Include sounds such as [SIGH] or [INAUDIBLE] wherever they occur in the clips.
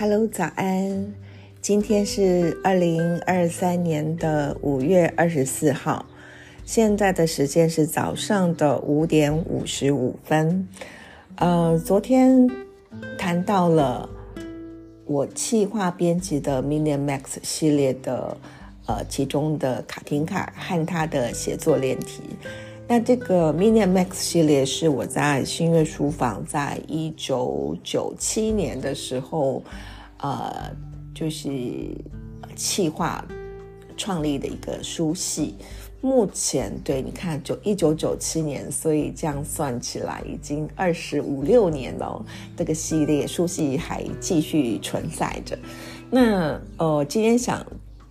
Hello，早安！今天是二零二三年的五月二十四号，现在的时间是早上的五点五十五分。呃，昨天谈到了我企划编辑的 Mini Max 系列的呃其中的卡廷卡和他的写作练题。那这个 Mini Max 系列是我在新月书房在一九九七年的时候，呃，就是企划创立的一个书系。目前对，你看，就一九九七年，所以这样算起来已经二十五六年了。这个系列书系还继续存在着。那呃，今天想。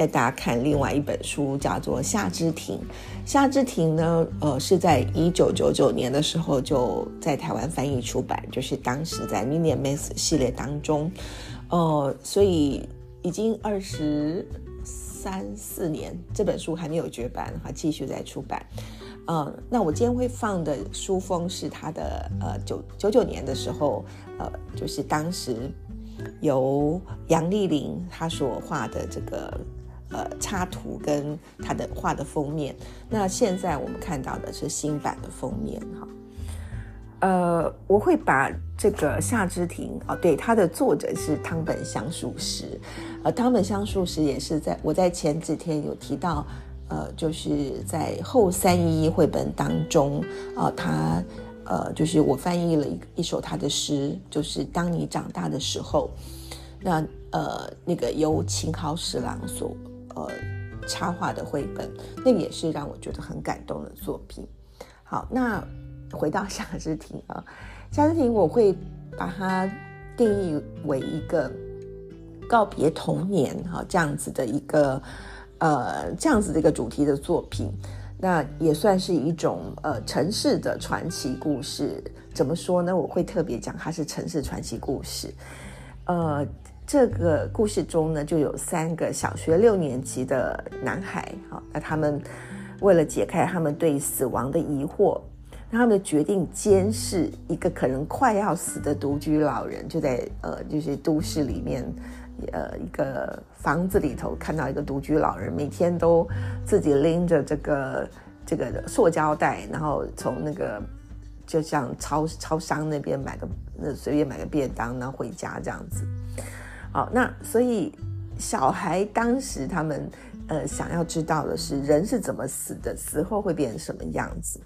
带大家看另外一本书，叫做《夏之庭》。《夏之庭》呢，呃，是在一九九九年的时候就在台湾翻译出版，就是当时在《Mini Max》系列当中，呃，所以已经二十三四年，这本书还没有绝版，哈，继续在出版。嗯，那我今天会放的书封是他的，呃，九九九年的时候，呃，就是当时由杨丽玲她所画的这个。呃，插图跟他的画的封面，那现在我们看到的是新版的封面哈。呃，我会把这个夏之庭哦，对，它的作者是汤本香树实，呃，汤本香树实也是在我在前几天有提到，呃，就是在后三一绘本当中啊，他呃，就是我翻译了一一首他的诗，就是当你长大的时候，那呃，那个由秦考史郎所。呃，插画的绘本，那也是让我觉得很感动的作品。好，那回到夏之庭啊，夏之庭我会把它定义为一个告别童年哈这样子的一个呃这样子的一个主题的作品。那也算是一种呃城市的传奇故事。怎么说呢？我会特别讲它是城市传奇故事。呃。这个故事中呢，就有三个小学六年级的男孩，好，那他们为了解开他们对死亡的疑惑，那他们决定监视一个可能快要死的独居老人，就在呃，就是都市里面，呃，一个房子里头看到一个独居老人，每天都自己拎着这个这个塑胶袋，然后从那个就像超超商那边买个那随便买个便当，然后回家这样子。好，那所以小孩当时他们呃想要知道的是人是怎么死的，死后会变成什么样子。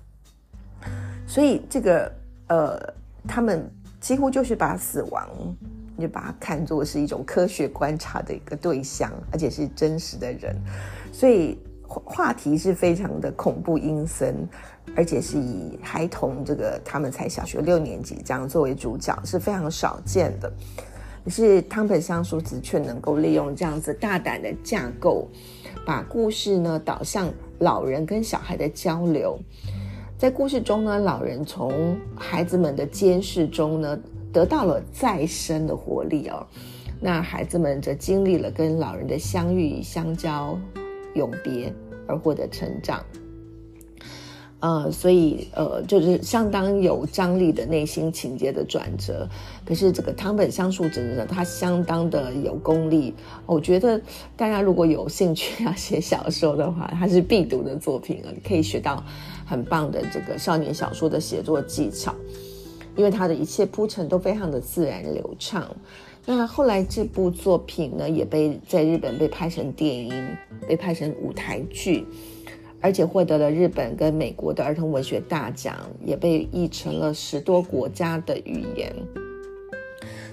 所以这个呃，他们几乎就是把死亡，就把它看作是一种科学观察的一个对象，而且是真实的人。所以话题是非常的恐怖阴森，而且是以孩童这个他们才小学六年级这样作为主角，是非常少见的。可是汤本香叔子却能够利用这样子大胆的架构，把故事呢导向老人跟小孩的交流。在故事中呢，老人从孩子们的监视中呢得到了再生的活力哦。那孩子们则经历了跟老人的相遇、相交、永别，而获得成长。呃，所以呃，就是相当有张力的内心情节的转折。可是这个汤本香树真的，他相当的有功力。我觉得大家如果有兴趣要 [LAUGHS] 写小说的话，它是必读的作品啊，你可以学到很棒的这个少年小说的写作技巧，因为他的一切铺陈都非常的自然流畅。那后来这部作品呢，也被在日本被拍成电影，被拍成舞台剧。而且获得了日本跟美国的儿童文学大奖，也被译成了十多国家的语言。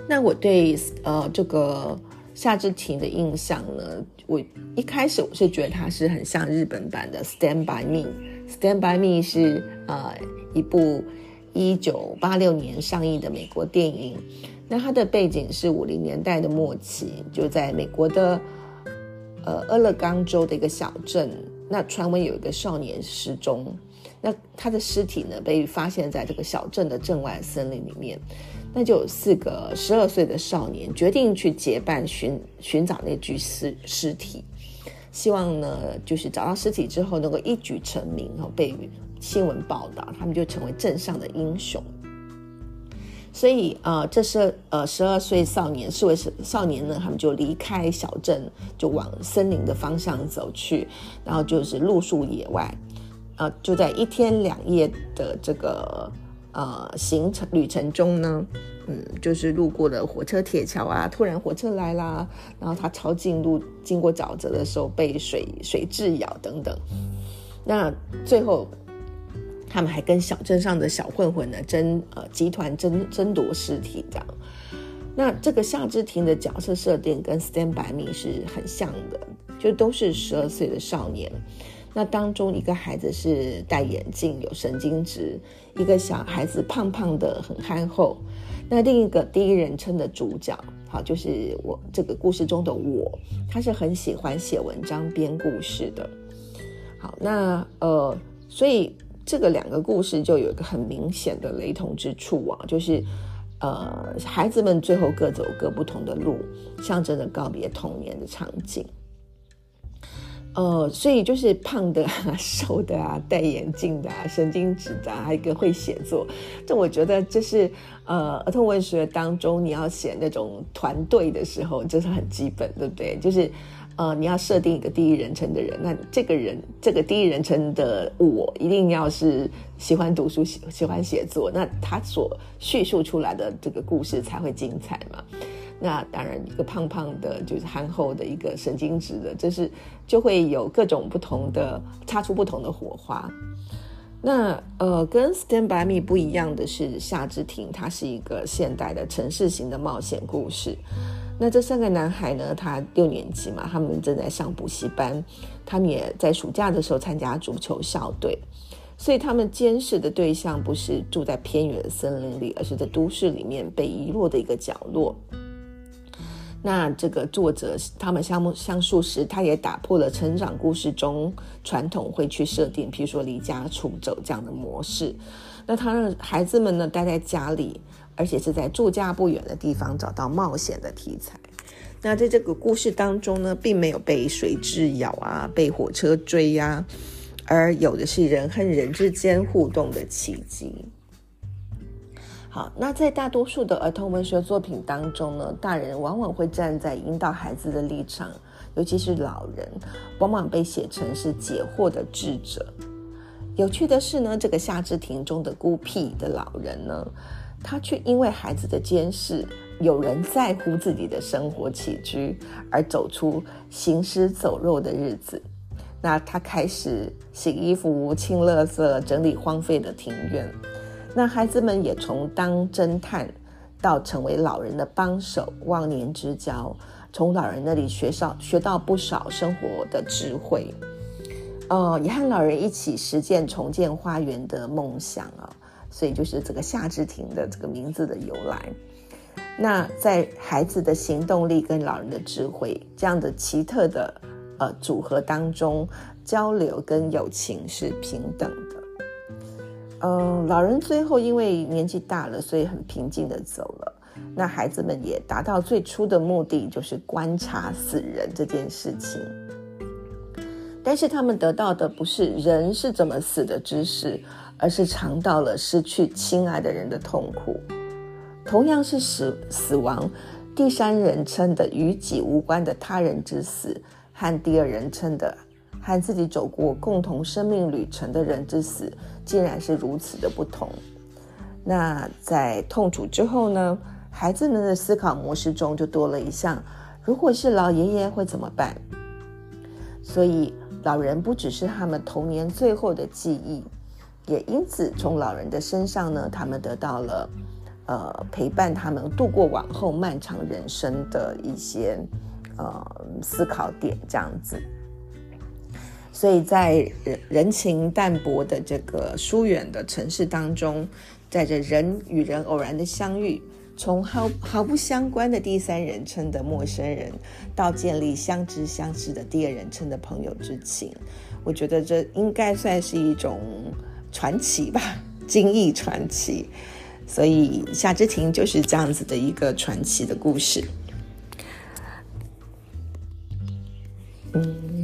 那我对呃这个夏之庭的印象呢，我一开始我是觉得它是很像日本版的《Stand by Me》，《Stand by Me》是呃一部一九八六年上映的美国电影。那它的背景是五零年代的末期，就在美国的呃俄勒冈州的一个小镇。那传闻有一个少年失踪，那他的尸体呢被发现在这个小镇的镇外森林里面，那就有四个十二岁的少年决定去结伴寻寻找那具尸尸体，希望呢就是找到尸体之后能够一举成名然后，被新闻报道，他们就成为镇上的英雄。所以呃，这是呃十二岁少年，四位少年呢，他们就离开小镇，就往森林的方向走去，然后就是露宿野外，呃，就在一天两夜的这个呃行程旅程中呢，嗯，就是路过了火车铁桥啊，突然火车来啦，然后他抄近路经过沼泽的时候被水水蛭咬等等，那最后。他们还跟小镇上的小混混呢争呃集团争争夺尸体这样，那这个夏之庭的角色设定跟 Stand by Me 是很像的，就都是十二岁的少年。那当中一个孩子是戴眼镜有神经质，一个小孩子胖胖的很憨厚。那另一个第一人称的主角，好就是我这个故事中的我，他是很喜欢写文章编故事的。好，那呃所以。这个两个故事就有一个很明显的雷同之处啊，就是，呃，孩子们最后各走各不同的路，象征着告别童年的场景。呃，所以就是胖的啊、瘦的啊，戴眼镜的、啊，神经质的，还有一个会写作。这我觉得这是呃儿童文学当中你要写那种团队的时候，这是很基本，对不对？就是。呃，你要设定一个第一人称的人，那这个人，这个第一人称的我，一定要是喜欢读书、喜喜欢写作，那他所叙述出来的这个故事才会精彩嘛。那当然，一个胖胖的，就是憨厚的，一个神经质的，这是就会有各种不同的，擦出不同的火花。那呃，跟《Stand by Me》不一样的是，夏之庭它是一个现代的城市型的冒险故事。那这三个男孩呢？他六年级嘛，他们正在上补习班，他们也在暑假的时候参加足球校队，所以他们监视的对象不是住在偏远的森林里，而是在都市里面被遗落的一个角落。那这个作者他们相相述时，他也打破了成长故事中传统会去设定，比如说离家出走这样的模式。那他让孩子们呢待在家里。而且是在住家不远的地方找到冒险的题材。那在这个故事当中呢，并没有被水蛭咬啊，被火车追呀，而有的是人和人之间互动的奇迹。好，那在大多数的儿童文学作品当中呢，大人往往会站在引导孩子的立场，尤其是老人，往往被写成是解惑的智者。有趣的是呢，这个夏之庭中的孤僻的老人呢。他却因为孩子的监视，有人在乎自己的生活起居，而走出行尸走肉的日子。那他开始洗衣服、清垃圾、整理荒废的庭院。那孩子们也从当侦探到成为老人的帮手、忘年之交，从老人那里学少学到不少生活的智慧。呃，也和老人一起实践重建花园的梦想啊。所以就是这个夏之庭的这个名字的由来。那在孩子的行动力跟老人的智慧这样的奇特的呃组合当中，交流跟友情是平等的。嗯，老人最后因为年纪大了，所以很平静的走了。那孩子们也达到最初的目的，就是观察死人这件事情。但是他们得到的不是人是怎么死的知识。而是尝到了失去亲爱的人的痛苦，同样是死死亡，第三人称的与己无关的他人之死，和第二人称的和自己走过共同生命旅程的人之死，竟然是如此的不同。那在痛楚之后呢？孩子们的思考模式中就多了一项：如果是老爷爷会怎么办？所以老人不只是他们童年最后的记忆。也因此，从老人的身上呢，他们得到了，呃，陪伴他们度过往后漫长人生的一些呃思考点，这样子。所以在人人情淡薄的这个疏远的城市当中，在这人与人偶然的相遇，从毫毫不相关的第三人称的陌生人，到建立相知相识的第二人称的朋友之情，我觉得这应该算是一种。传奇吧，精益传奇，所以夏之庭就是这样子的一个传奇的故事。嗯。